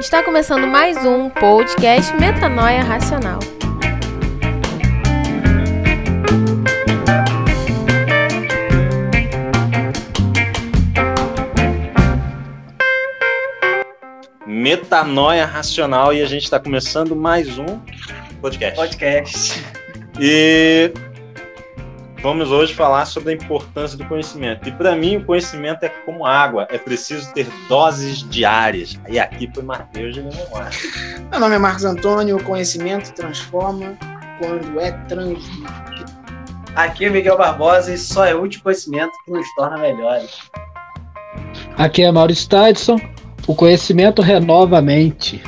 Está começando mais um podcast Metanoia Racional. Metanoia Racional e a gente está começando mais um podcast. Podcast. E vamos hoje falar sobre a importância do conhecimento. E para mim, o conhecimento é como água, é preciso ter doses diárias. E aqui foi Mateus de memória. Meu nome é Marcos Antônio, o conhecimento transforma quando é transmitido. Aqui é Miguel Barbosa e só é útil conhecimento que nos torna melhores. Aqui é Maurício Tadson, o conhecimento renova a mente.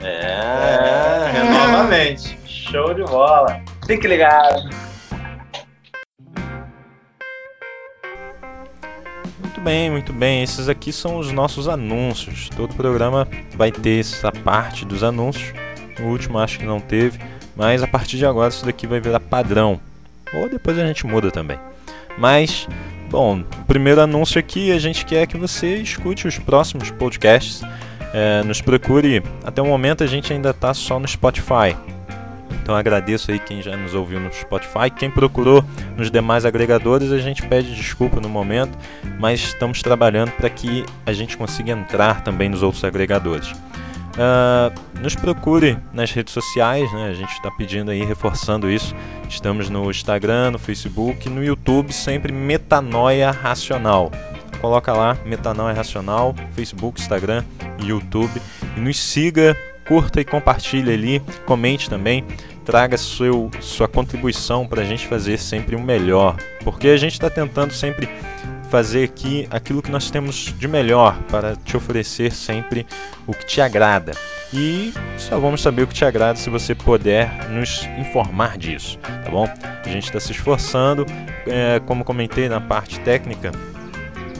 É, renovamente. Show de bola. Fique ligado. Bem, muito bem. Esses aqui são os nossos anúncios. Todo programa vai ter essa parte dos anúncios. No último acho que não teve, mas a partir de agora isso daqui vai virar padrão. Ou depois a gente muda também. Mas, bom, o primeiro anúncio aqui a gente quer que você escute os próximos podcasts. É, nos procure. Até o momento a gente ainda está só no Spotify. Então agradeço aí quem já nos ouviu no Spotify. Quem procurou nos demais agregadores, a gente pede desculpa no momento, mas estamos trabalhando para que a gente consiga entrar também nos outros agregadores. Uh, nos procure nas redes sociais, né? a gente está pedindo aí, reforçando isso. Estamos no Instagram, no Facebook, no YouTube, sempre Metanoia Racional. Coloca lá Metanoia Racional, Facebook, Instagram, YouTube e nos siga, curta e compartilhe ali, comente também, traga seu, sua contribuição para a gente fazer sempre o melhor, porque a gente está tentando sempre fazer aqui aquilo que nós temos de melhor para te oferecer sempre o que te agrada. E só vamos saber o que te agrada se você puder nos informar disso, tá bom? A gente está se esforçando, é, como comentei na parte técnica,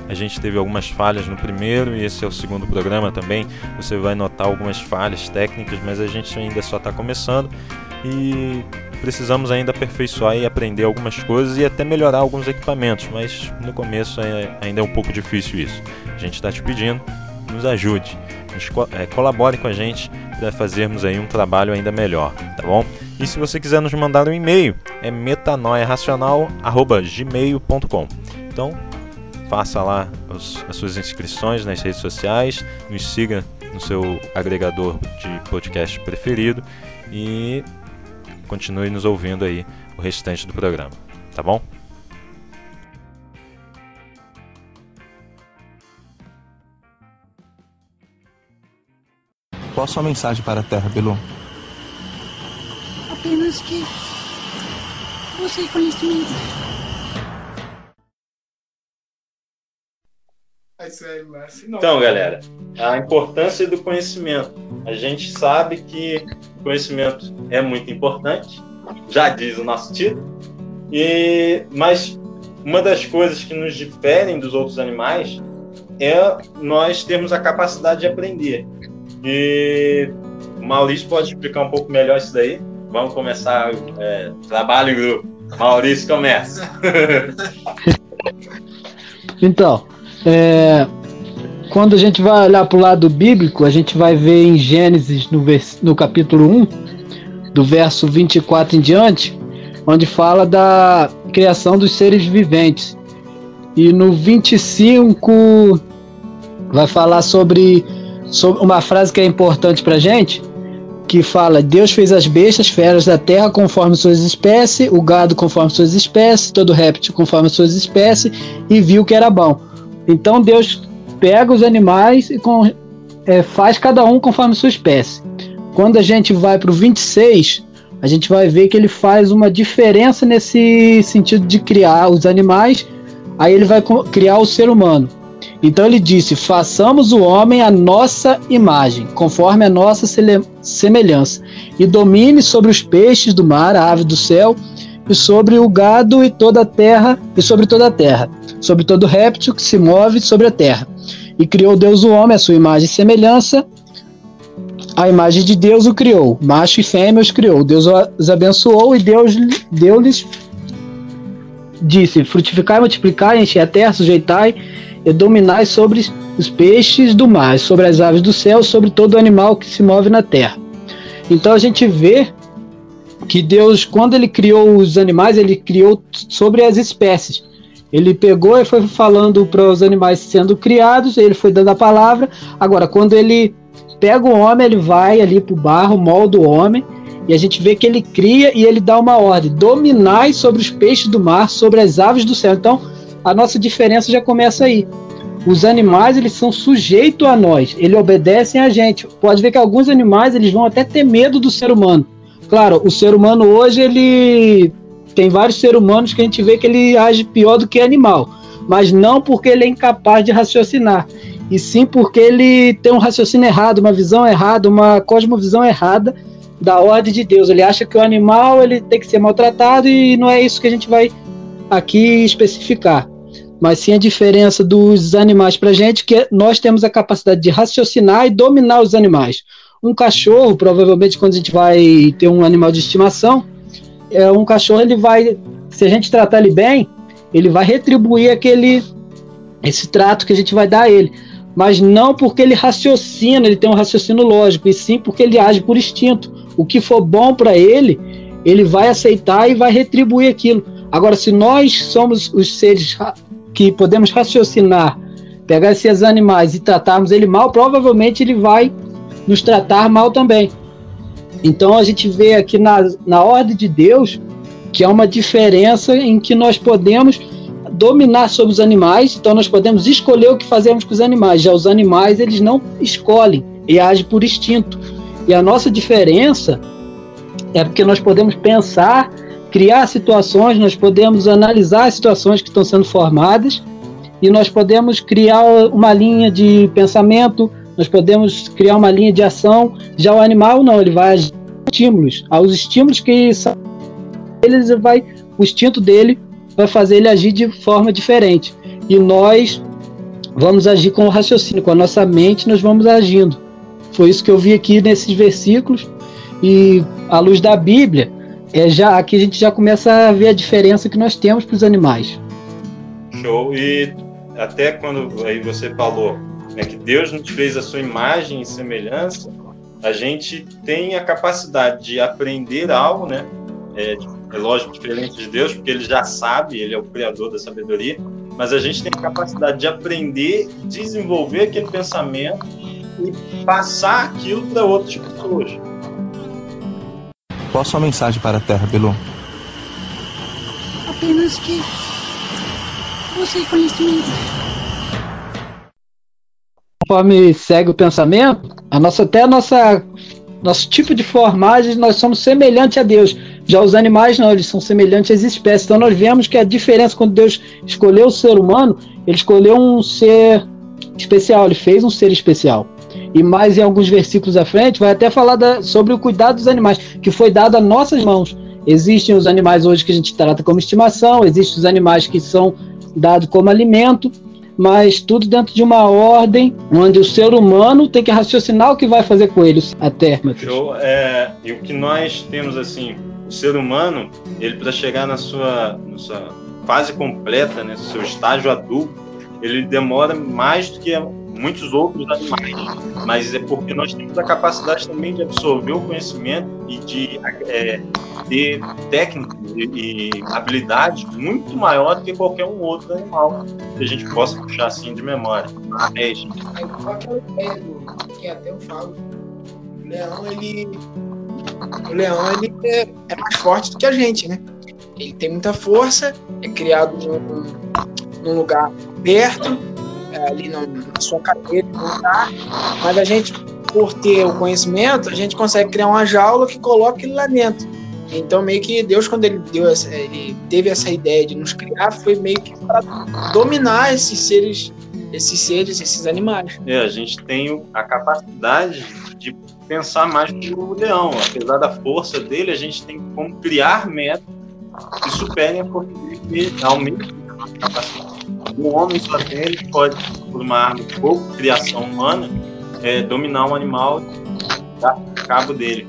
a gente teve algumas falhas no primeiro e esse é o segundo programa também. Você vai notar algumas falhas técnicas, mas a gente ainda só está começando e precisamos ainda aperfeiçoar e aprender algumas coisas e até melhorar alguns equipamentos, mas no começo é, ainda é um pouco difícil isso. A gente está te pedindo, nos ajude, nos, é, colabore com a gente para fazermos aí um trabalho ainda melhor, tá bom? E se você quiser nos mandar um e-mail, é metanoiaracional@gmail.com. Então, faça lá os, as suas inscrições nas redes sociais, nos siga no seu agregador de podcast preferido e continue nos ouvindo aí o restante do programa, tá bom? Qual a sua mensagem para a Terra, Belu? Apenas que você é conhecimento. Então, galera, a importância do conhecimento. A gente sabe que conhecimento é muito importante, já diz o nosso título, e, mas uma das coisas que nos diferem dos outros animais é nós termos a capacidade de aprender. E o Maurício pode explicar um pouco melhor isso daí. Vamos começar é, trabalho em grupo. Maurício começa. Então, é, quando a gente vai olhar para o lado bíblico, a gente vai ver em Gênesis, no, vers, no capítulo 1, do verso 24 em diante, onde fala da criação dos seres viventes. E no 25 vai falar sobre, sobre uma frase que é importante para a gente, que fala: Deus fez as bestas, feras da terra conforme suas espécies, o gado conforme suas espécies, todo réptil conforme suas espécies, e viu que era bom. Então Deus pega os animais e com, é, faz cada um conforme sua espécie. Quando a gente vai para o 26, a gente vai ver que ele faz uma diferença nesse sentido de criar os animais, aí ele vai criar o ser humano. Então ele disse: façamos o homem a nossa imagem, conforme a nossa semelhança, e domine sobre os peixes do mar, a ave do céu, e sobre o gado e toda a terra, e sobre toda a terra, sobre todo réptil que se move sobre a terra. E criou Deus o homem, a sua imagem e semelhança. A imagem de Deus o criou, macho e fêmea os criou. Deus os abençoou e Deus deu-lhes disse: frutificai, multiplicai, enchei a terra, sujeitai e dominai sobre os peixes do mar, sobre as aves do céu, sobre todo animal que se move na terra. Então a gente vê que Deus, quando ele criou os animais, ele criou sobre as espécies. Ele pegou e foi falando para os animais sendo criados, ele foi dando a palavra. Agora, quando ele pega o homem, ele vai ali para o barro, molda o homem, e a gente vê que ele cria e ele dá uma ordem: dominai sobre os peixes do mar, sobre as aves do céu. Então, a nossa diferença já começa aí. Os animais, eles são sujeitos a nós, eles obedecem a gente. Pode ver que alguns animais, eles vão até ter medo do ser humano. Claro, o ser humano hoje, ele tem vários seres humanos que a gente vê que ele age pior do que animal, mas não porque ele é incapaz de raciocinar, e sim porque ele tem um raciocínio errado, uma visão errada, uma cosmovisão errada da ordem de Deus. Ele acha que o animal ele tem que ser maltratado e não é isso que a gente vai aqui especificar. Mas sim a diferença dos animais para a gente, que nós temos a capacidade de raciocinar e dominar os animais. Um cachorro, provavelmente, quando a gente vai ter um animal de estimação, é, um cachorro ele vai, se a gente tratar ele bem, ele vai retribuir aquele esse trato que a gente vai dar a ele, mas não porque ele raciocina, ele tem um raciocínio lógico, e sim porque ele age por instinto. O que for bom para ele, ele vai aceitar e vai retribuir aquilo. Agora, se nós somos os seres que podemos raciocinar, pegar esses animais e tratarmos ele mal, provavelmente ele vai nos tratar mal também. Então a gente vê aqui na, na ordem de Deus que há uma diferença em que nós podemos dominar sobre os animais, então nós podemos escolher o que fazemos com os animais. Já os animais, eles não escolhem e agem por instinto. E a nossa diferença é porque nós podemos pensar, criar situações, nós podemos analisar as situações que estão sendo formadas e nós podemos criar uma linha de pensamento, nós podemos criar uma linha de ação. Já o animal não, ele vai agir estímulos, aos estímulos que são ele vai o instinto dele vai fazer ele agir de forma diferente. E nós vamos agir com o raciocínio, com a nossa mente nós vamos agindo. Foi isso que eu vi aqui nesses versículos e à luz da Bíblia, é já aqui a gente já começa a ver a diferença que nós temos para os animais. Show. E até quando aí você falou né, que Deus nos fez a sua imagem e semelhança, a gente tem a capacidade de aprender algo, né? É, é lógico, diferente de Deus, porque ele já sabe, ele é o criador da sabedoria, mas a gente tem a capacidade de aprender, desenvolver aquele pensamento e passar aquilo para outras pessoas. Qual a sua mensagem para a Terra, Belu? Apenas que você conhecimento. Conforme segue o pensamento, a nossa, até a nossa nosso tipo de formagem, nós somos semelhantes a Deus. Já os animais não, eles são semelhantes às espécies. Então nós vemos que a diferença quando Deus escolheu o ser humano, ele escolheu um ser especial, ele fez um ser especial. E mais em alguns versículos à frente, vai até falar da, sobre o cuidado dos animais, que foi dado a nossas mãos. Existem os animais hoje que a gente trata como estimação, existem os animais que são dados como alimento, mas tudo dentro de uma ordem onde o ser humano tem que raciocinar o que vai fazer com eles até. Show. É, e o que nós temos assim, o ser humano, ele para chegar na sua, na sua fase completa, né, seu estágio adulto, ele demora mais do que muitos outros animais, mas é porque nós temos a capacidade também de absorver o conhecimento e de é, ter técnica e, e habilidade muito maior do que qualquer um outro animal que a gente possa puxar assim de memória. É, ideia do que até eu falo, o leão ele o leão ele é, é mais forte do que a gente, né? Ele tem muita força, é criado num, num lugar aberto, é, ali na, na sua cadeira, tá, mas a gente, por ter o conhecimento, a gente consegue criar uma jaula que coloca ele lá dentro. Então, meio que Deus, quando ele, deu essa, ele teve essa ideia de nos criar, foi meio que para dominar esses seres, esses seres, esses animais. É, a gente tem a capacidade de pensar mais que o leão. Apesar da força dele, a gente tem como criar métodos que superem a força dele e aumentem a capacidade o homem só ele pode, por uma arma de pouco, criação humana, é, dominar um animal e dar cabo dele.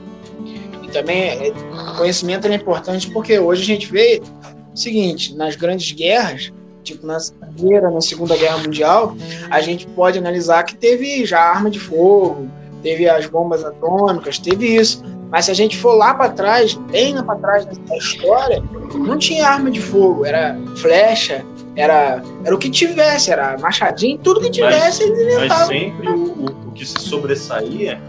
E também, é, conhecimento é importante porque hoje a gente vê o seguinte, nas grandes guerras, tipo na Primeira, na Segunda Guerra Mundial, a gente pode analisar que teve já arma de fogo, teve as bombas atômicas, teve isso. Mas se a gente for lá para trás, bem lá para trás da história, não tinha arma de fogo, era flecha, era, era o que tivesse, era machadinho, tudo que tivesse mas, eles inventavam. Mas sempre o, o, o, que se sobressaía,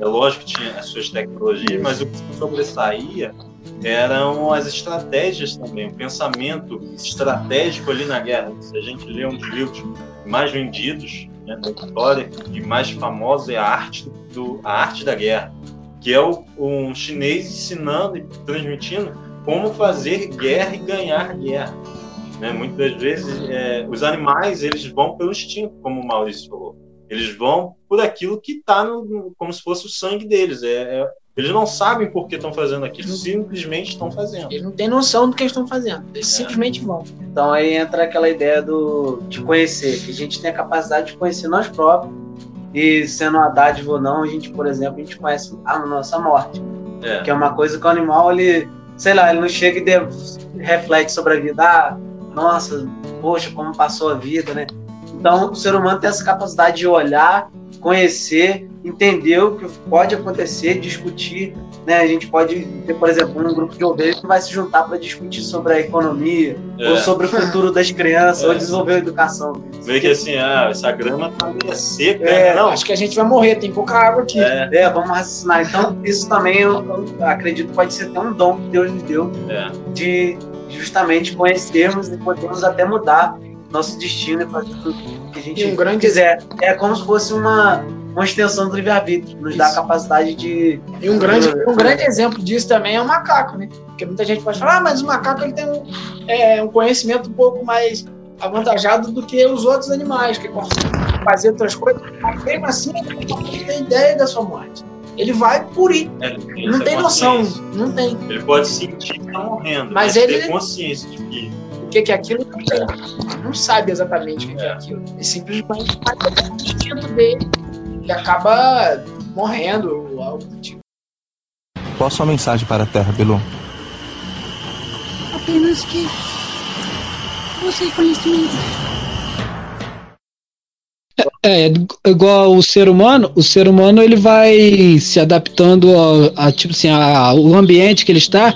é lógico que tinha as suas tecnologias, mas o que se sobressaía eram as estratégias também, o pensamento estratégico ali na guerra. Se a gente lê um dos livros mais vendidos né, da história e mais famoso é a arte, do, a arte da guerra, que é o, um chinês ensinando e transmitindo como fazer guerra e ganhar guerra. Né? Muitas vezes é, os animais eles vão pelo instinto, como o Maurício falou. Eles vão por aquilo que está como se fosse o sangue deles. É, é eles não sabem por que estão fazendo aquilo, simplesmente estão fazendo. Eles não têm noção do que estão fazendo, eles é. simplesmente vão. Então aí entra aquela ideia do, de conhecer, que a gente tem a capacidade de conhecer nós próprios. E sendo uma dádiva ou não, a gente, por exemplo, a gente conhece a nossa morte. É. Que é uma coisa que o animal, ele, sei lá, ele não chega e de, reflete sobre a vida. Ah, nossa, poxa, como passou a vida, né? Então, o ser humano tem essa capacidade de olhar, conhecer, entender o que pode acontecer, discutir. Né? A gente pode ter, por exemplo, um grupo de ovelhas que vai se juntar para discutir sobre a economia, é. ou sobre o futuro das crianças, é. ou desenvolver a educação. Vê que assim, ah, essa grama tá meio seca. É, não. Acho que a gente vai morrer, tem pouca água aqui. É, é vamos raciocinar. Então, isso também eu, eu, acredito pode ser até um dom que Deus nos deu é. de justamente conhecermos e podermos até mudar nosso destino e fazer tudo que a gente um grande... quiser. É como se fosse uma, uma extensão do livre-arbítrio, nos Isso. dá a capacidade de. E um grande, um grande exemplo disso também é o macaco, né? Porque muita gente pode falar, ah, mas o macaco ele tem um, é, um conhecimento um pouco mais avantajado do que os outros animais, que conseguem fazer outras coisas, mas mesmo assim ele não tem ideia da sua morte. Ele vai por ir. É, não tem noção, não tem. Ele pode sentir que está morrendo, mas, mas ele tem consciência de que o que, que é aquilo, não sabe exatamente o que, que é aquilo. Ele simplesmente faz o instinto dele e acaba morrendo ou algo do tipo. Qual a sua mensagem para a Terra, Belu? Apenas que você conhecimento. É, é, igual o ser humano, o ser humano ele vai se adaptando a, a tipo assim, a, o ambiente que ele está.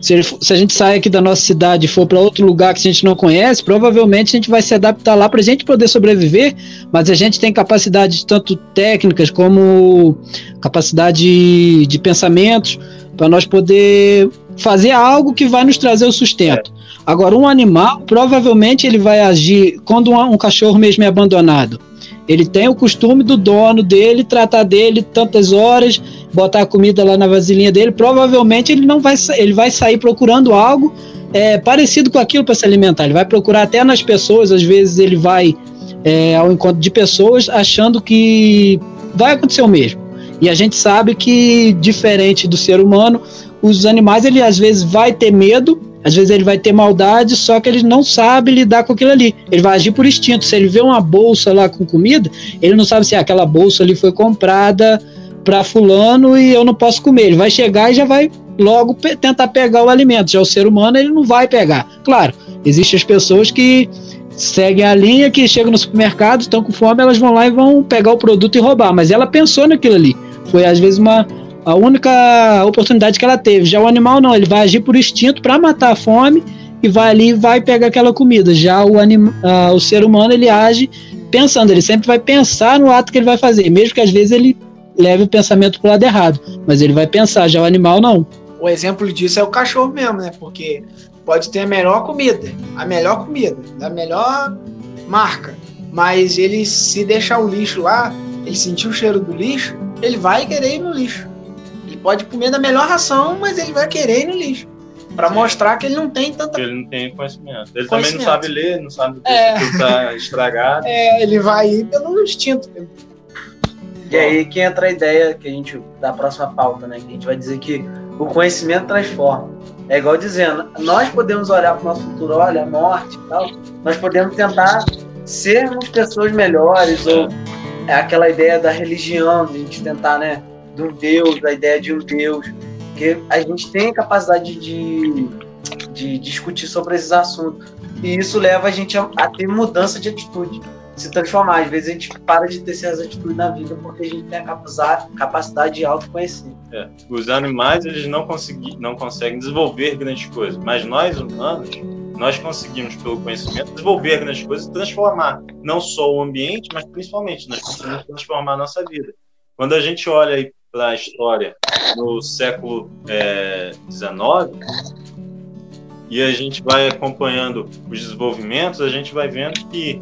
Se, ele, se a gente sair aqui da nossa cidade e for para outro lugar que a gente não conhece, provavelmente a gente vai se adaptar lá para a gente poder sobreviver, mas a gente tem capacidades tanto técnicas como capacidade de, de pensamentos para nós poder fazer algo que vai nos trazer o sustento. Agora, um animal, provavelmente ele vai agir quando um, um cachorro mesmo é abandonado ele tem o costume do dono dele tratar dele tantas horas, botar a comida lá na vasilhinha dele. Provavelmente ele não vai, ele vai sair procurando algo é, parecido com aquilo para se alimentar. Ele vai procurar até nas pessoas. Às vezes ele vai é, ao encontro de pessoas achando que vai acontecer o mesmo. E a gente sabe que diferente do ser humano, os animais ele às vezes vai ter medo às vezes ele vai ter maldade, só que ele não sabe lidar com aquilo ali. Ele vai agir por instinto. Se ele vê uma bolsa lá com comida, ele não sabe se aquela bolsa ali foi comprada para fulano e eu não posso comer. Ele vai chegar e já vai logo pe tentar pegar o alimento. Já o ser humano ele não vai pegar. Claro, existem as pessoas que seguem a linha que chegam no supermercado, estão com fome, elas vão lá e vão pegar o produto e roubar. Mas ela pensou naquilo ali. Foi às vezes uma a única oportunidade que ela teve. Já o animal não, ele vai agir por instinto para matar a fome e vai ali e vai pegar aquela comida. Já o, anim, uh, o ser humano ele age pensando, ele sempre vai pensar no ato que ele vai fazer, mesmo que às vezes ele leve o pensamento para o lado errado, mas ele vai pensar. Já o animal não. O exemplo disso é o cachorro mesmo, né? Porque pode ter a melhor comida, a melhor comida, da melhor marca, mas ele se deixar o lixo lá, ele sentir o cheiro do lixo, ele vai querer ir no lixo pode comer da melhor ração, mas ele vai querer ir no lixo. Para mostrar que ele não tem tanta. Ele não tem conhecimento. Ele conhecimento. também não sabe ler, não sabe que é. tá estragado. É, ele vai ir pelo instinto. E aí que entra a ideia que a gente, da próxima pauta, né? Que a gente vai dizer que o conhecimento transforma. É igual dizendo, nós podemos olhar para o nosso futuro, olha, a morte e tal, nós podemos tentar sermos pessoas melhores, ou é aquela ideia da religião, de a gente tentar, né? Um Deus, da ideia de um Deus, que a gente tem a capacidade de, de discutir sobre esses assuntos. E isso leva a gente a, a ter mudança de atitude se transformar. Às vezes a gente para de ter certas atitudes na vida porque a gente tem a capacidade, capacidade de autoconhecer. É. Os animais eles não, consegui, não conseguem desenvolver grandes coisas, mas nós humanos nós conseguimos pelo conhecimento desenvolver grandes coisas e transformar não só o ambiente, mas principalmente nós conseguimos transformar a nossa vida. Quando a gente olha para a história no século XIX é, e a gente vai acompanhando os desenvolvimentos, a gente vai vendo que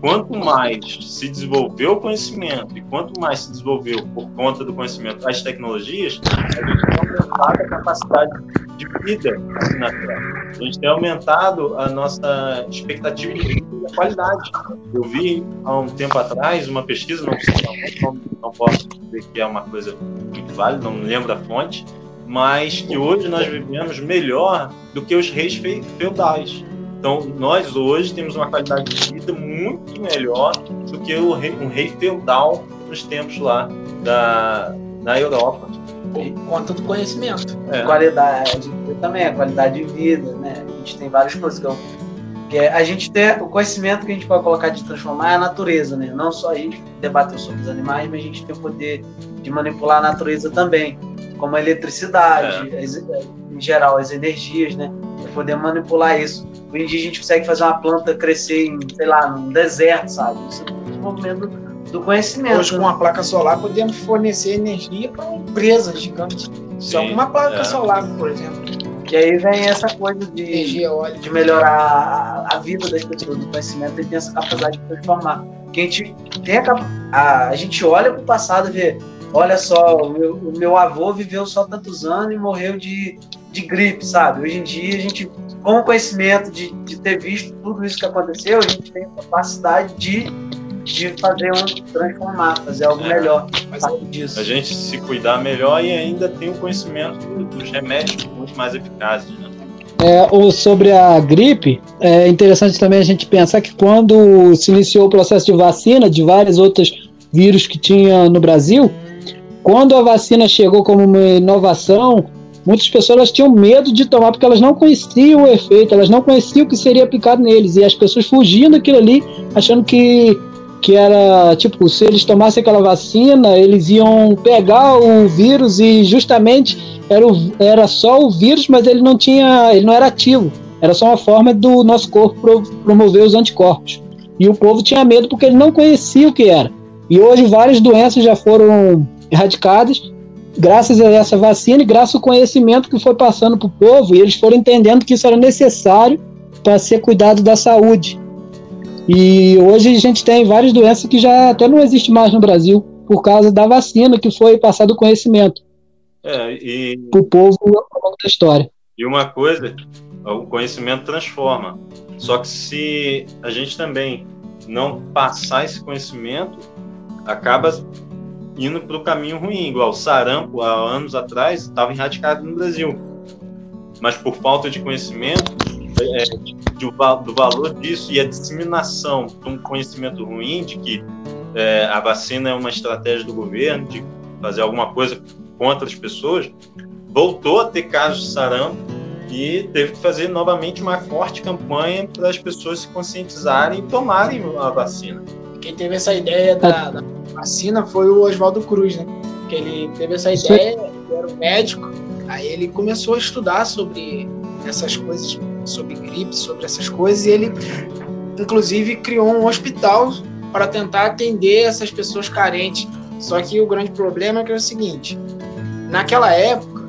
quanto mais se desenvolveu o conhecimento e quanto mais se desenvolveu por conta do conhecimento as tecnologias, a gente tem aumentado a capacidade de vida na Terra. A gente tem aumentado a nossa expectativa de vida e a qualidade. Eu vi há um tempo atrás uma pesquisa, não, não, não posso dizer que é uma coisa muito válida, não lembro a fonte, mas que hoje nós vivemos melhor do que os reis feudais. Então, nós hoje temos uma qualidade de vida muito melhor do que o rei, um rei feudal nos tempos lá da, da Europa. Conta do conhecimento. É. Qualidade também, a qualidade de vida, né? A gente tem várias coisas que, eu, que é, a gente tem o conhecimento que a gente pode colocar de transformar é a natureza, né? Não só a gente debater sobre os animais, mas a gente tem o poder de manipular a natureza também, como a eletricidade, é. as, em geral as energias, né? Poder manipular isso Hoje em dia a gente consegue fazer uma planta crescer em, sei lá, num deserto, sabe? Isso é desenvolvimento do conhecimento. Hoje, com uma placa solar, podemos fornecer energia para uma empresa gigante. Só com uma placa é. solar, por exemplo. E aí vem essa coisa de, energia, de melhorar a, a, vida das pessoas, do conhecimento, e tem essa capacidade de transformar. Que a gente tem a, a, a gente olha para o passado e vê, olha só, o meu, o meu avô viveu só tantos anos e morreu de, de gripe, sabe? Hoje em dia a gente com o conhecimento de, de ter visto tudo isso que aconteceu, a gente tem a capacidade de, de fazer um transformar, fazer algo é, melhor disso. A gente se cuidar melhor e ainda tem o conhecimento dos remédios muito mais eficazes, né? É, ou sobre a gripe, é interessante também a gente pensar que quando se iniciou o processo de vacina de vários outros vírus que tinha no Brasil, quando a vacina chegou como uma inovação, muitas pessoas tinham medo de tomar porque elas não conheciam o efeito, elas não conheciam o que seria aplicado neles e as pessoas fugiam daquilo ali, achando que que era tipo se eles tomassem aquela vacina eles iam pegar o vírus e justamente era, o, era só o vírus, mas ele não tinha, ele não era ativo, era só uma forma do nosso corpo promover os anticorpos. E o povo tinha medo porque ele não conhecia o que era. E hoje várias doenças já foram erradicadas graças a essa vacina e graças ao conhecimento que foi passando para o povo, e eles foram entendendo que isso era necessário para ser cuidado da saúde. E hoje a gente tem várias doenças que já até não existem mais no Brasil por causa da vacina que foi passado o conhecimento é, e... para o povo ao longo da história. E uma coisa, o conhecimento transforma. Só que se a gente também não passar esse conhecimento, acaba indo para o caminho ruim, igual o sarampo, há anos atrás, estava erradicado no Brasil. Mas por falta de conhecimento é, de, de, do valor disso e a disseminação de um conhecimento ruim de que é, a vacina é uma estratégia do governo de fazer alguma coisa contra as pessoas, voltou a ter casos de sarampo e teve que fazer novamente uma forte campanha para as pessoas se conscientizarem e tomarem a vacina. Quem teve essa ideia da, da vacina foi o Oswaldo Cruz, né? Que ele teve essa ideia, ele era um médico, aí ele começou a estudar sobre essas coisas, sobre gripe, sobre essas coisas, e ele, inclusive, criou um hospital para tentar atender essas pessoas carentes. Só que o grande problema é que é o seguinte: naquela época,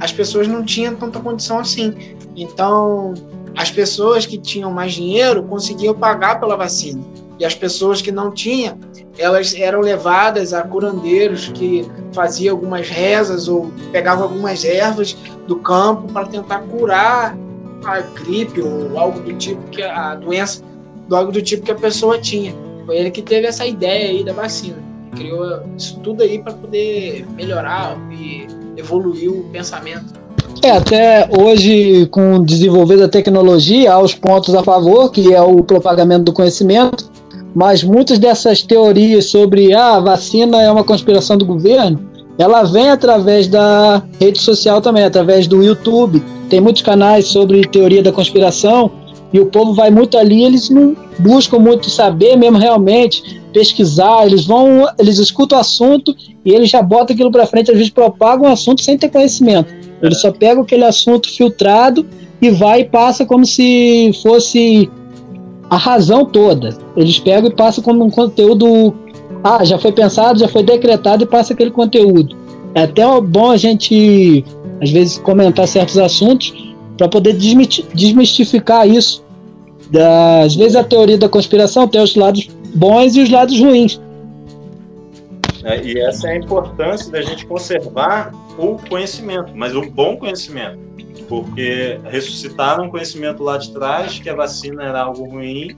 as pessoas não tinham tanta condição assim. Então, as pessoas que tinham mais dinheiro conseguiam pagar pela vacina. E as pessoas que não tinham, elas eram levadas a curandeiros que faziam algumas rezas ou pegavam algumas ervas do campo para tentar curar a gripe ou algo do tipo que a doença, do algo do tipo que a pessoa tinha. Foi ele que teve essa ideia aí da vacina. Criou isso tudo aí para poder melhorar e evoluir o pensamento. É, até hoje, com o desenvolver da tecnologia, há os pontos a favor, que é o propagamento do conhecimento, mas muitas dessas teorias sobre ah, a vacina é uma conspiração do governo, ela vem através da rede social também, através do YouTube. Tem muitos canais sobre teoria da conspiração E o povo vai muito ali, eles não buscam muito saber mesmo realmente, pesquisar, eles vão, eles escutam o assunto e eles já botam aquilo para frente, às vezes propagam o assunto sem ter conhecimento. Eles só pegam aquele assunto filtrado e vai e passa como se fosse a razão toda. Eles pegam e passam como um conteúdo. Ah, já foi pensado, já foi decretado e passa aquele conteúdo. É até bom a gente, às vezes, comentar certos assuntos para poder desmistificar isso. Às vezes a teoria da conspiração tem os lados bons e os lados ruins. É, e essa é a importância da gente conservar o conhecimento, mas o bom conhecimento. Porque ressuscitaram um conhecimento lá de trás que a vacina era algo ruim,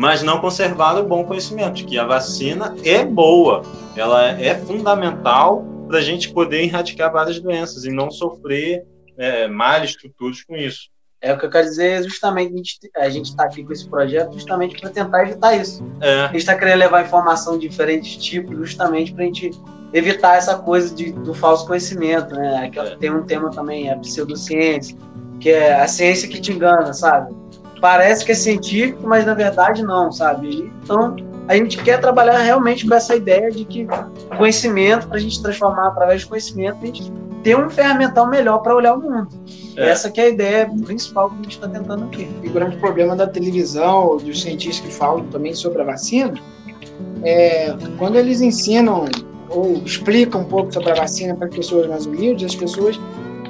mas não conservaram o bom conhecimento, de que a vacina é boa, ela é fundamental para a gente poder erradicar várias doenças e não sofrer é, males futuros com isso. É o que eu quero dizer, justamente a gente está aqui com esse projeto justamente para tentar evitar isso. É. A gente está querendo levar informação de diferentes tipos, justamente para a gente evitar essa coisa de, do falso conhecimento, né? É. Tem um tema também, a pseudociência, que é a ciência que te engana, sabe? Parece que é científico, mas na verdade não, sabe? Então, a gente quer trabalhar realmente com essa ideia de que conhecimento, para a gente transformar através de conhecimento, a gente ter um ferramental melhor para olhar o mundo. É. Essa que é a ideia principal que a gente está tentando aqui. E o grande problema da televisão, dos cientistas que falam também sobre a vacina, é quando eles ensinam ou explicam um pouco sobre a vacina para pessoas mais humildes, as pessoas,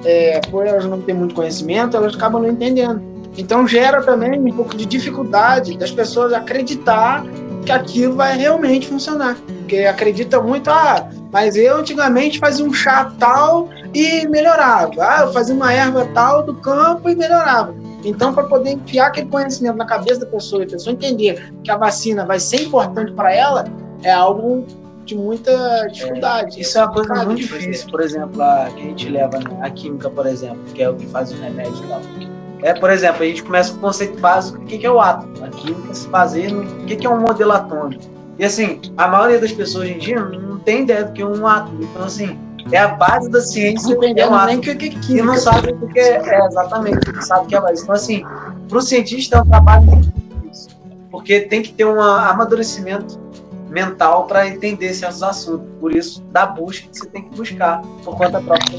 é, por elas não terem muito conhecimento, elas acabam não entendendo. Então gera também um pouco de dificuldade das pessoas acreditar que aquilo vai realmente funcionar. Porque acredita muito, ah, mas eu antigamente fazia um chá tal e melhorava. Ah, eu fazia uma erva tal do campo e melhorava. Então, para poder enfiar aquele conhecimento na cabeça da pessoa e a pessoa entender que a vacina vai ser importante para ela, é algo de muita dificuldade. É, isso é uma coisa muito difícil, por exemplo, a, que a gente leva a química, por exemplo, que é o que faz o remédio tal. É, por exemplo, a gente começa com o conceito básico do que é o átomo. A química se baseia no que é um modelo atômico. E assim, a maioria das pessoas hoje em dia não tem ideia do que é um átomo. Então, assim, é a base da ciência. Não entendeu é um nem que, que, que E não sabe o que é, é exatamente, não sabe o que é mais. Então, assim, para o cientista é um trabalho muito difícil. Porque tem que ter um amadurecimento mental para entender certos assuntos. Por isso, da busca que você tem que buscar por conta própria.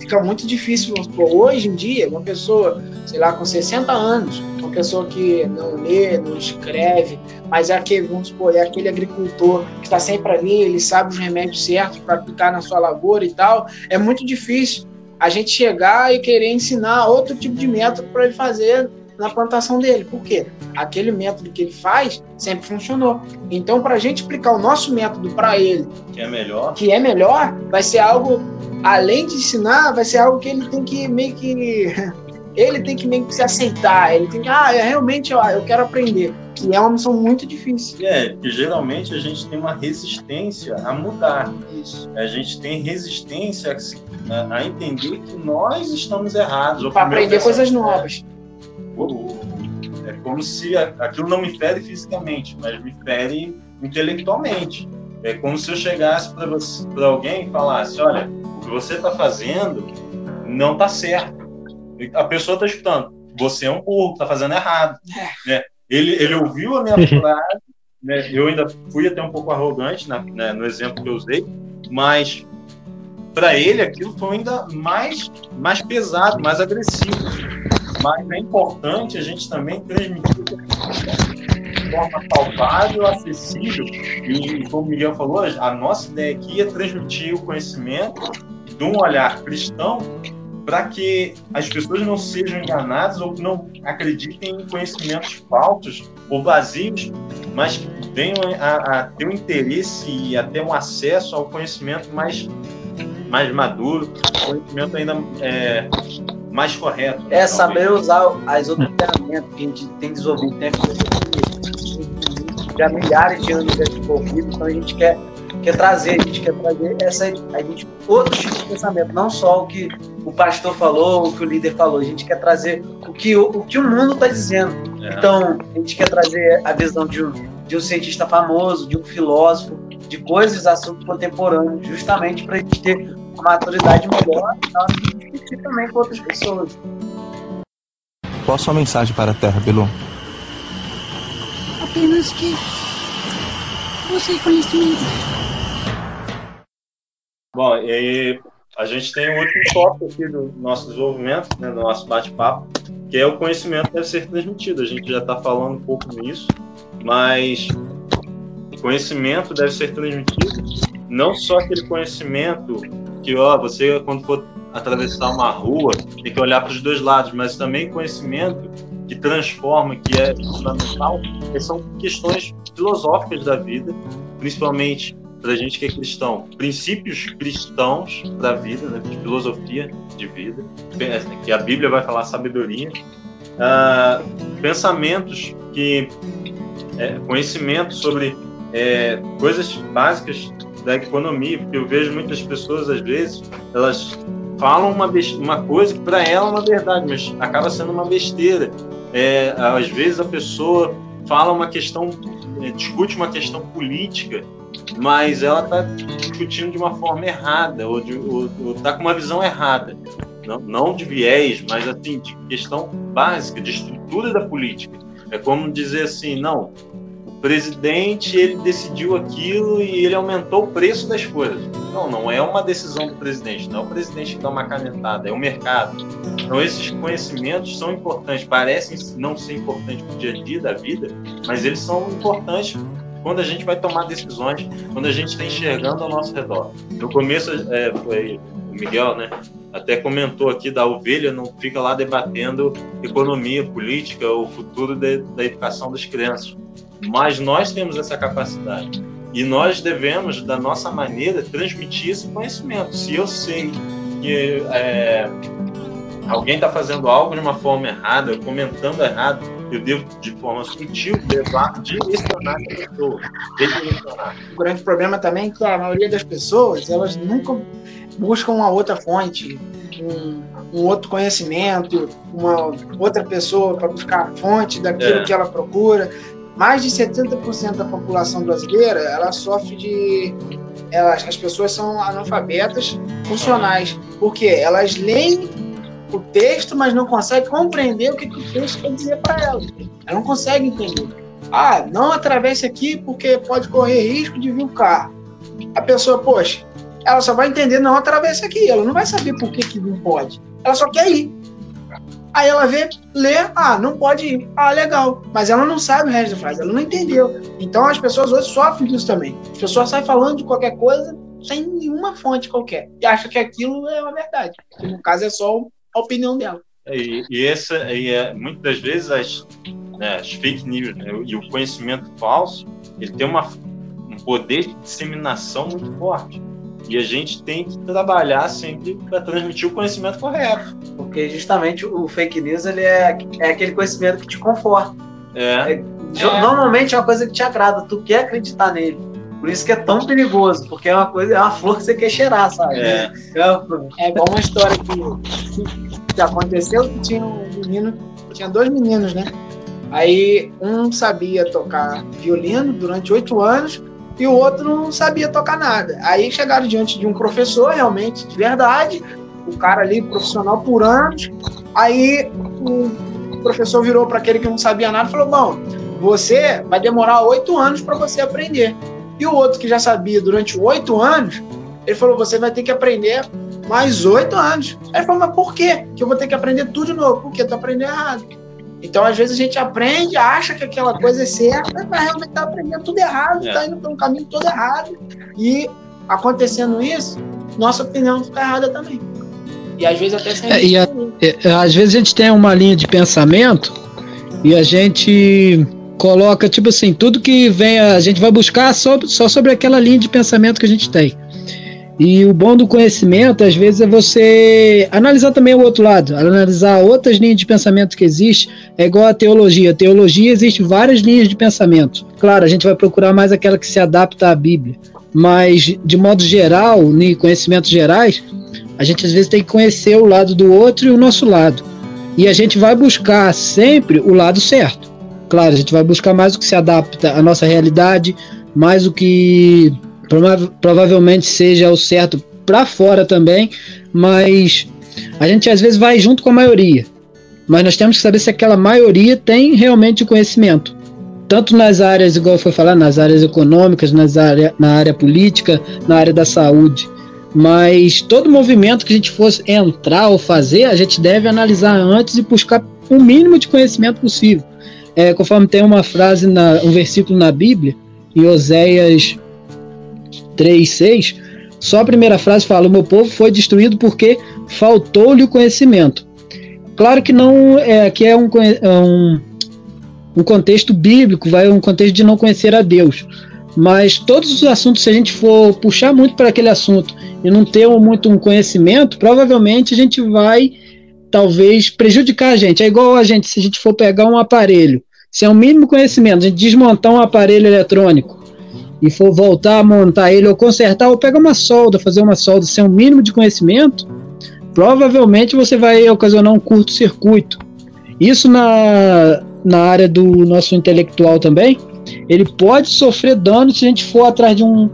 Fica muito difícil, hoje em dia, uma pessoa, sei lá, com 60 anos, uma pessoa que não lê, não escreve, mas é aquele, vamos supor, é aquele agricultor que está sempre ali, ele sabe os remédios certos para aplicar na sua lavoura e tal, é muito difícil a gente chegar e querer ensinar outro tipo de método para ele fazer na plantação dele. Por quê? Aquele método que ele faz sempre funcionou. Então, para a gente explicar o nosso método para ele, que é melhor, que é melhor, vai ser algo além de ensinar, vai ser algo que ele tem que meio que ele tem que meio que se aceitar. Ele tem que, ah, é, realmente, ó, eu quero aprender. Que é uma missão muito difícil. É, que geralmente a gente tem uma resistência a mudar. Isso. A gente tem resistência a, a entender que nós estamos errados. Para aprender coisas novas. É como se aquilo não me fere fisicamente, mas me fere intelectualmente. É como se eu chegasse para alguém e falasse: olha, o que você está fazendo não está certo. A pessoa está escutando: você é um burro, está fazendo errado. É. Né? Ele, ele ouviu a minha frase, né? eu ainda fui até um pouco arrogante na, né, no exemplo que eu usei, mas para ele aquilo foi ainda mais, mais pesado, mais agressivo. Mas é importante a gente também transmitir de forma palpável, acessível. E, como o Miguel falou, a nossa ideia aqui é transmitir o conhecimento de um olhar cristão para que as pessoas não sejam enganadas ou não acreditem em conhecimentos falsos ou vazios, mas que venham a, a ter um interesse e até um acesso ao conhecimento mais, mais maduro, conhecimento ainda é, mais correto. Né, é saber usar as outras ferramentas que a gente tem desenvolvido. Tem já milhares de anos desenvolvido, então a gente quer, quer trazer, a gente quer trazer essa, a gente, outros tipos de pensamento, não só o que o pastor falou, o que o líder falou, a gente quer trazer o que o, o, que o mundo está dizendo. É. Então, a gente quer trazer a visão de um, de um cientista famoso, de um filósofo, de coisas, assuntos contemporâneos, justamente para a gente ter maturidade melhor e discutir também com outras pessoas. Qual a sua mensagem para a Terra, Belu? Apenas que você conhecimento. Bom, e a gente tem um último tópico aqui do nosso desenvolvimento, né, do nosso bate-papo, que é o conhecimento deve ser transmitido. A gente já está falando um pouco nisso, mas conhecimento deve ser transmitido, não só aquele conhecimento que, ó, você quando for atravessar uma rua tem que olhar para os dois lados, mas também conhecimento que transforma, que é fundamental, são questões filosóficas da vida, principalmente para a gente que é cristão, princípios cristãos da vida, né, de filosofia de vida, que a Bíblia vai falar sabedoria, uh, pensamentos que é, conhecimento sobre é, coisas básicas da economia, porque eu vejo muitas pessoas às vezes elas falam uma, uma coisa que para ela é uma verdade, mas acaba sendo uma besteira. É, às vezes a pessoa fala uma questão, é, discute uma questão política, mas ela está discutindo de uma forma errada, ou está com uma visão errada. Não, não de viés, mas assim, de questão básica, de estrutura da política. É como dizer assim, não, presidente ele decidiu aquilo e ele aumentou o preço das coisas. Não, não é uma decisão do presidente, não é o presidente que dá uma canetada, é o mercado. Então esses conhecimentos são importantes, parecem não ser importantes para o dia a dia da vida, mas eles são importantes quando a gente vai tomar decisões, quando a gente está enxergando ao nosso redor. No começo é, foi o Miguel, né? Até comentou aqui da ovelha, não fica lá debatendo economia, política, o futuro de, da educação das crianças mas nós temos essa capacidade. E nós devemos, da nossa maneira, transmitir esse conhecimento. Se eu sei que é, alguém está fazendo algo de uma forma errada, comentando errado, eu devo, de forma sutil, levar, direcionar a pessoa. Direcionar. O grande problema também é que a maioria das pessoas, elas nunca buscam uma outra fonte, um, um outro conhecimento, uma outra pessoa para buscar a fonte daquilo é. que ela procura mais de 70% da população brasileira ela sofre de elas, as pessoas são analfabetas funcionais porque elas leem o texto mas não conseguem compreender o que, que o texto quer dizer para elas. Ela não consegue entender. Ah não atravesse aqui porque pode correr risco de vir um carro. A pessoa poxa ela só vai entender não atravesse aqui. Ela não vai saber por que que não pode. Ela só quer ir Aí ela vê, lê, ah, não pode ir. Ah, legal. Mas ela não sabe o resto da frase, ela não entendeu. Então as pessoas hoje sofrem disso também. As pessoas saem falando de qualquer coisa sem nenhuma fonte qualquer. E acham que aquilo é uma verdade. No caso é só a opinião dela. E, e essa, e é, muitas das vezes as, né, as fake news né, e o conhecimento falso, ele tem uma, um poder de disseminação muito forte. E a gente tem que trabalhar sempre para transmitir o conhecimento correto. Porque justamente o fake news ele é, é aquele conhecimento que te conforta. É. é. Normalmente é uma coisa que te agrada, tu quer acreditar nele. Por isso que é tão perigoso, porque é uma coisa, é uma flor que você quer cheirar, sabe? É, é, é igual uma história que, que aconteceu que tinha um menino, tinha dois meninos, né? Aí um sabia tocar violino durante oito anos e o outro não sabia tocar nada. Aí chegaram diante de um professor, realmente, de verdade, o cara ali, profissional por anos. Aí o professor virou para aquele que não sabia nada e falou: Bom, você vai demorar oito anos para você aprender. E o outro que já sabia durante oito anos, ele falou: Você vai ter que aprender mais oito anos. Aí ele falou: Mas por quê? Que eu vou ter que aprender tudo de novo? Porque tu aprendeu errado. Então, às vezes, a gente aprende, acha que aquela coisa é certa, mas realmente está aprendendo tudo errado, está é. indo para um caminho todo errado. E acontecendo isso, nossa opinião fica errada também. E às vezes até sem. É, e a, é, às vezes a gente tem uma linha de pensamento e a gente coloca, tipo assim, tudo que vem, a gente vai buscar só, só sobre aquela linha de pensamento que a gente tem. E o bom do conhecimento, às vezes, é você analisar também o outro lado, analisar outras linhas de pensamento que existem. É igual a teologia. A teologia existe várias linhas de pensamento. Claro, a gente vai procurar mais aquela que se adapta à Bíblia. Mas, de modo geral, em conhecimentos gerais, a gente às vezes tem que conhecer o lado do outro e o nosso lado. E a gente vai buscar sempre o lado certo. Claro, a gente vai buscar mais o que se adapta à nossa realidade, mais o que provavelmente seja o certo para fora também, mas a gente às vezes vai junto com a maioria. mas nós temos que saber se aquela maioria tem realmente conhecimento. Tanto nas áreas, igual foi falar, nas áreas econômicas, nas área, na área política, na área da saúde. Mas todo movimento que a gente fosse entrar ou fazer, a gente deve analisar antes e buscar o mínimo de conhecimento possível. É, conforme tem uma frase, na, um versículo na Bíblia, em Oséias 3,6, só a primeira frase fala: O meu povo foi destruído porque faltou-lhe o conhecimento. Claro que não é que é um, é um, um contexto bíblico, vai um contexto de não conhecer a Deus. Mas todos os assuntos, se a gente for puxar muito para aquele assunto e não ter muito um conhecimento, provavelmente a gente vai talvez prejudicar a gente. É igual a gente, se a gente for pegar um aparelho, se é o um mínimo conhecimento, a gente desmontar um aparelho eletrônico e for voltar a montar ele ou consertar ou pegar uma solda, fazer uma solda sem o um mínimo de conhecimento, provavelmente você vai ocasionar um curto-circuito. Isso na, na área do nosso intelectual também, ele pode sofrer dano se a gente for atrás de um,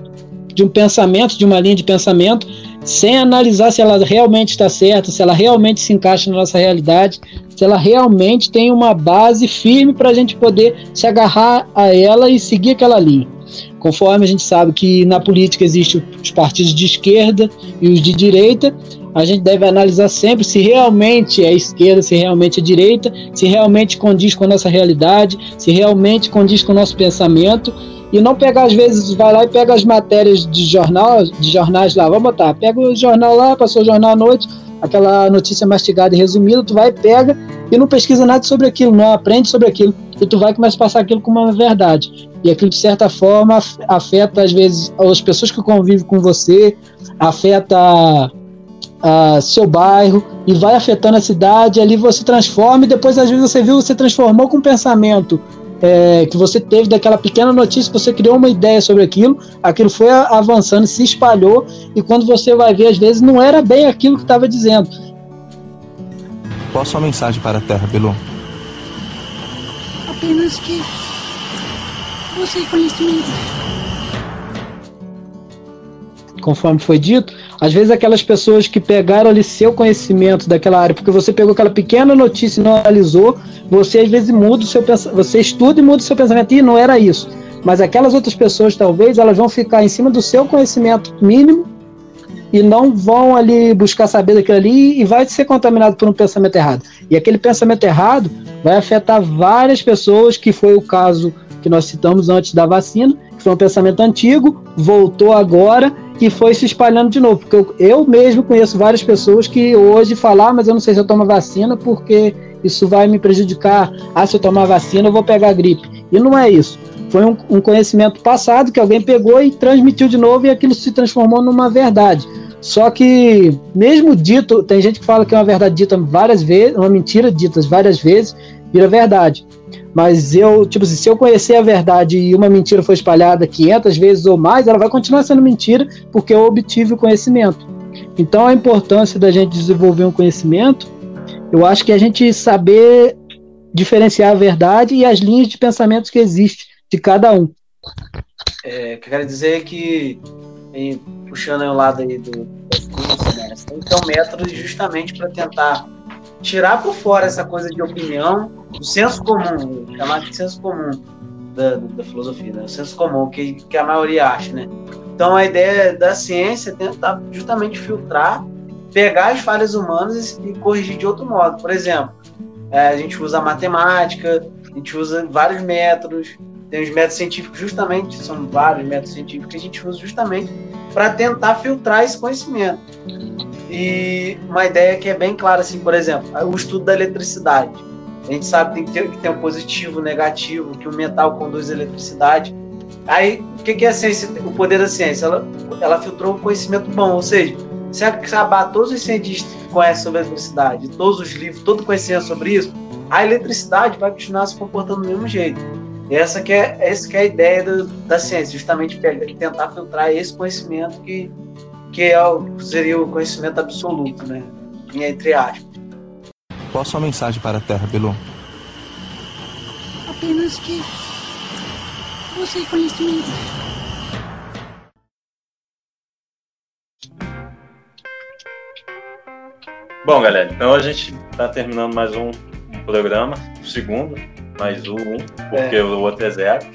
de um pensamento, de uma linha de pensamento, sem analisar se ela realmente está certa, se ela realmente se encaixa na nossa realidade, se ela realmente tem uma base firme para a gente poder se agarrar a ela e seguir aquela linha. Conforme a gente sabe que na política existem os partidos de esquerda e os de direita, a gente deve analisar sempre se realmente é esquerda, se realmente é direita, se realmente condiz com a nossa realidade, se realmente condiz com o nosso pensamento. E não pegar às vezes vai lá e pega as matérias de jornal, de jornais lá, vamos botar, pega o jornal lá, passou o jornal à noite, aquela notícia mastigada e resumida, tu vai pega e não pesquisa nada sobre aquilo, não aprende sobre aquilo e tu vai começar a passar aquilo como uma verdade. E aquilo de certa forma afeta às vezes as pessoas que convivem com você, afeta uh, seu bairro e vai afetando a cidade. Ali você transforma e depois, às vezes, você viu, você transformou com um pensamento é, que você teve daquela pequena notícia, você criou uma ideia sobre aquilo, aquilo foi avançando, se espalhou e quando você vai ver, às vezes, não era bem aquilo que estava dizendo. Qual a sua mensagem para a Terra, Belu? Apenas que você conhecimento. Conforme foi dito, às vezes aquelas pessoas que pegaram ali seu conhecimento daquela área, porque você pegou aquela pequena notícia e não analisou, você às vezes muda o seu você estuda e muda o seu pensamento, e não era isso. Mas aquelas outras pessoas, talvez, elas vão ficar em cima do seu conhecimento mínimo e não vão ali buscar saber daquilo ali e vai ser contaminado por um pensamento errado. E aquele pensamento errado vai afetar várias pessoas, que foi o caso que nós citamos antes da vacina, que foi um pensamento antigo, voltou agora e foi se espalhando de novo. Porque eu, eu mesmo conheço várias pessoas que hoje falam, ah, mas eu não sei se eu tomo vacina porque isso vai me prejudicar. Ah, se eu tomar vacina eu vou pegar gripe. E não é isso. Foi um, um conhecimento passado que alguém pegou e transmitiu de novo e aquilo se transformou numa verdade. Só que, mesmo dito, tem gente que fala que é uma verdade dita várias vezes, uma mentira dita várias vezes, vira verdade. Mas eu, tipo assim, se eu conhecer a verdade e uma mentira foi espalhada 500 vezes ou mais, ela vai continuar sendo mentira porque eu obtive o conhecimento. Então a importância da gente desenvolver um conhecimento, eu acho que é a gente saber diferenciar a verdade e as linhas de pensamentos que existem de cada um. É, que quero dizer é que, em, puxando o lado aí do, das coisas, né, tem que ter um método justamente para tentar tirar por fora essa coisa de opinião o senso comum, chamar de senso comum da, da filosofia, né? o senso comum que, que a maioria acha, né? Então a ideia da ciência é tentar justamente filtrar, pegar as falhas humanas e, e corrigir de outro modo. Por exemplo, é, a gente usa a matemática, a gente usa vários métodos, tem os métodos científicos justamente, são vários métodos científicos que a gente usa justamente para tentar filtrar esse conhecimento. E uma ideia que é bem clara, assim, por exemplo, o estudo da eletricidade a gente sabe tem que ter, que ter um positivo, um negativo, que o metal conduz eletricidade. Aí, o que, que é a ciência, o poder da ciência? Ela, ela filtrou um conhecimento bom, ou seja, se acabar todos os cientistas que conhecem sobre a eletricidade, todos os livros, todo conhecimento sobre isso, a eletricidade vai continuar se comportando do mesmo jeito. E essa que é, essa que é a ideia do, da ciência, justamente tentar filtrar esse conhecimento que, que é o, seria o conhecimento absoluto, né? Entre aspas. Qual a sua mensagem para a Terra, Belu? Apenas que você é conhecimento. Bom, galera, então a gente está terminando mais um programa, o segundo, mais o um, porque é. o outro é zero.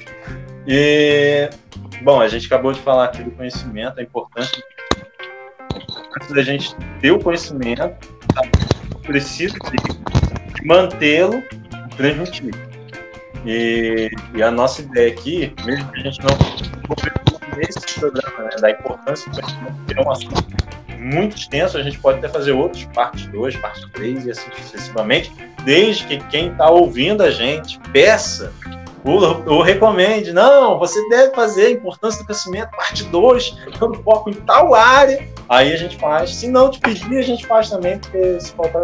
E, bom, a gente acabou de falar aqui do conhecimento, a importância da gente ter o conhecimento, precisa de mantê-lo transmitir. E, e, a nossa ideia aqui, mesmo que a gente não nesse programa, né, da importância do conhecimento, que é um assunto muito extenso, a gente pode até fazer outros, parte 2, parte 3 e assim sucessivamente, desde que quem está ouvindo a gente peça ou, ou, recomende, não, você deve fazer a importância do crescimento, parte 2, eu foco em tal área, aí a gente faz. Se não te pedir, a gente faz também, porque se faltar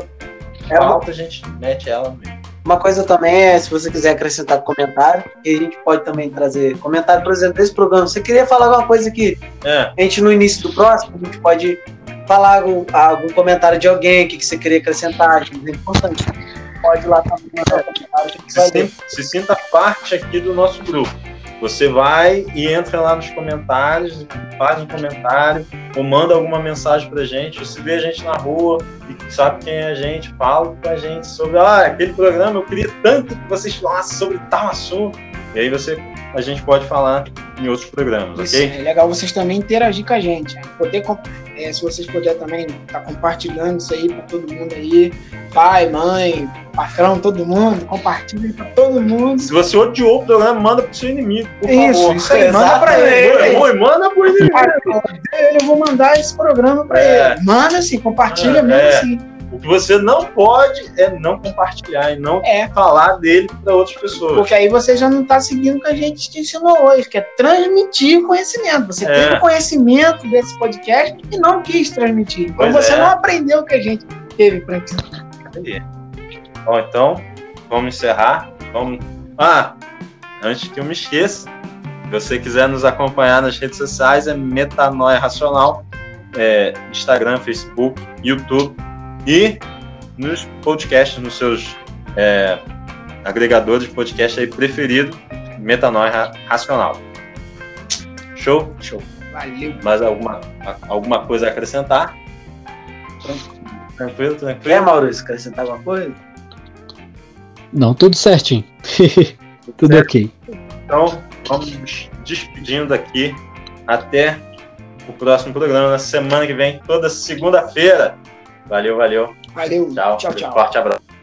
é falta, a gente mete ela mesmo. Uma coisa também é, se você quiser acrescentar comentário, a gente pode também trazer comentário, por exemplo, desse programa. Você queria falar alguma coisa que é. a gente, no início do próximo, a gente pode falar algum, algum comentário de alguém, que, que você queria acrescentar, que é importante. Pode ir lá também mandar comentário. Se, sinta, se sinta parte aqui do nosso grupo. Você vai e entra lá nos comentários, faz um comentário, ou manda alguma mensagem pra gente, ou se vê a gente na rua e sabe quem é a gente, fala com a gente sobre ah, aquele programa, eu queria tanto que vocês falassem sobre tal assunto. E aí você, a gente pode falar em outros programas, isso, ok? É legal vocês também interagir com a gente. Né? Poder, é, se vocês puderem também estar tá compartilhando isso aí para todo mundo aí, pai, mãe, patrão, todo mundo, compartilha para todo mundo. Se você odiou o programa, manda pro seu inimigo, por isso, favor. Isso aí, manda para ele. É ruim, manda pro inimigo. Eu vou mandar esse programa para é. ele. Manda assim, compartilha mesmo assim. O que você não pode é não compartilhar e não é. falar dele para outras pessoas. Porque aí você já não está seguindo o que a gente te ensinou hoje, que é transmitir conhecimento. Você é. teve conhecimento desse podcast e não quis transmitir. Então pois você é. não aprendeu o que a gente teve para ensinar. Bom, então, vamos encerrar. Vamos. Ah, antes que eu me esqueça, se você quiser nos acompanhar nas redes sociais, é Metanoia Racional. É, Instagram, Facebook, YouTube e nos podcasts, nos seus é, agregadores de podcast aí preferido, Metanoia Racional. Show? Show. Valeu. Mais alguma, alguma coisa a acrescentar? Tranquilo, tranquilo. Quer, Maurício, acrescentar alguma coisa? Não, tudo certinho. tudo certo. ok. Então, vamos despedindo aqui. Até o próximo programa, na semana que vem, toda segunda-feira. Valeu, valeu. Valeu. Tchau, tchau. tchau. Forte abraço.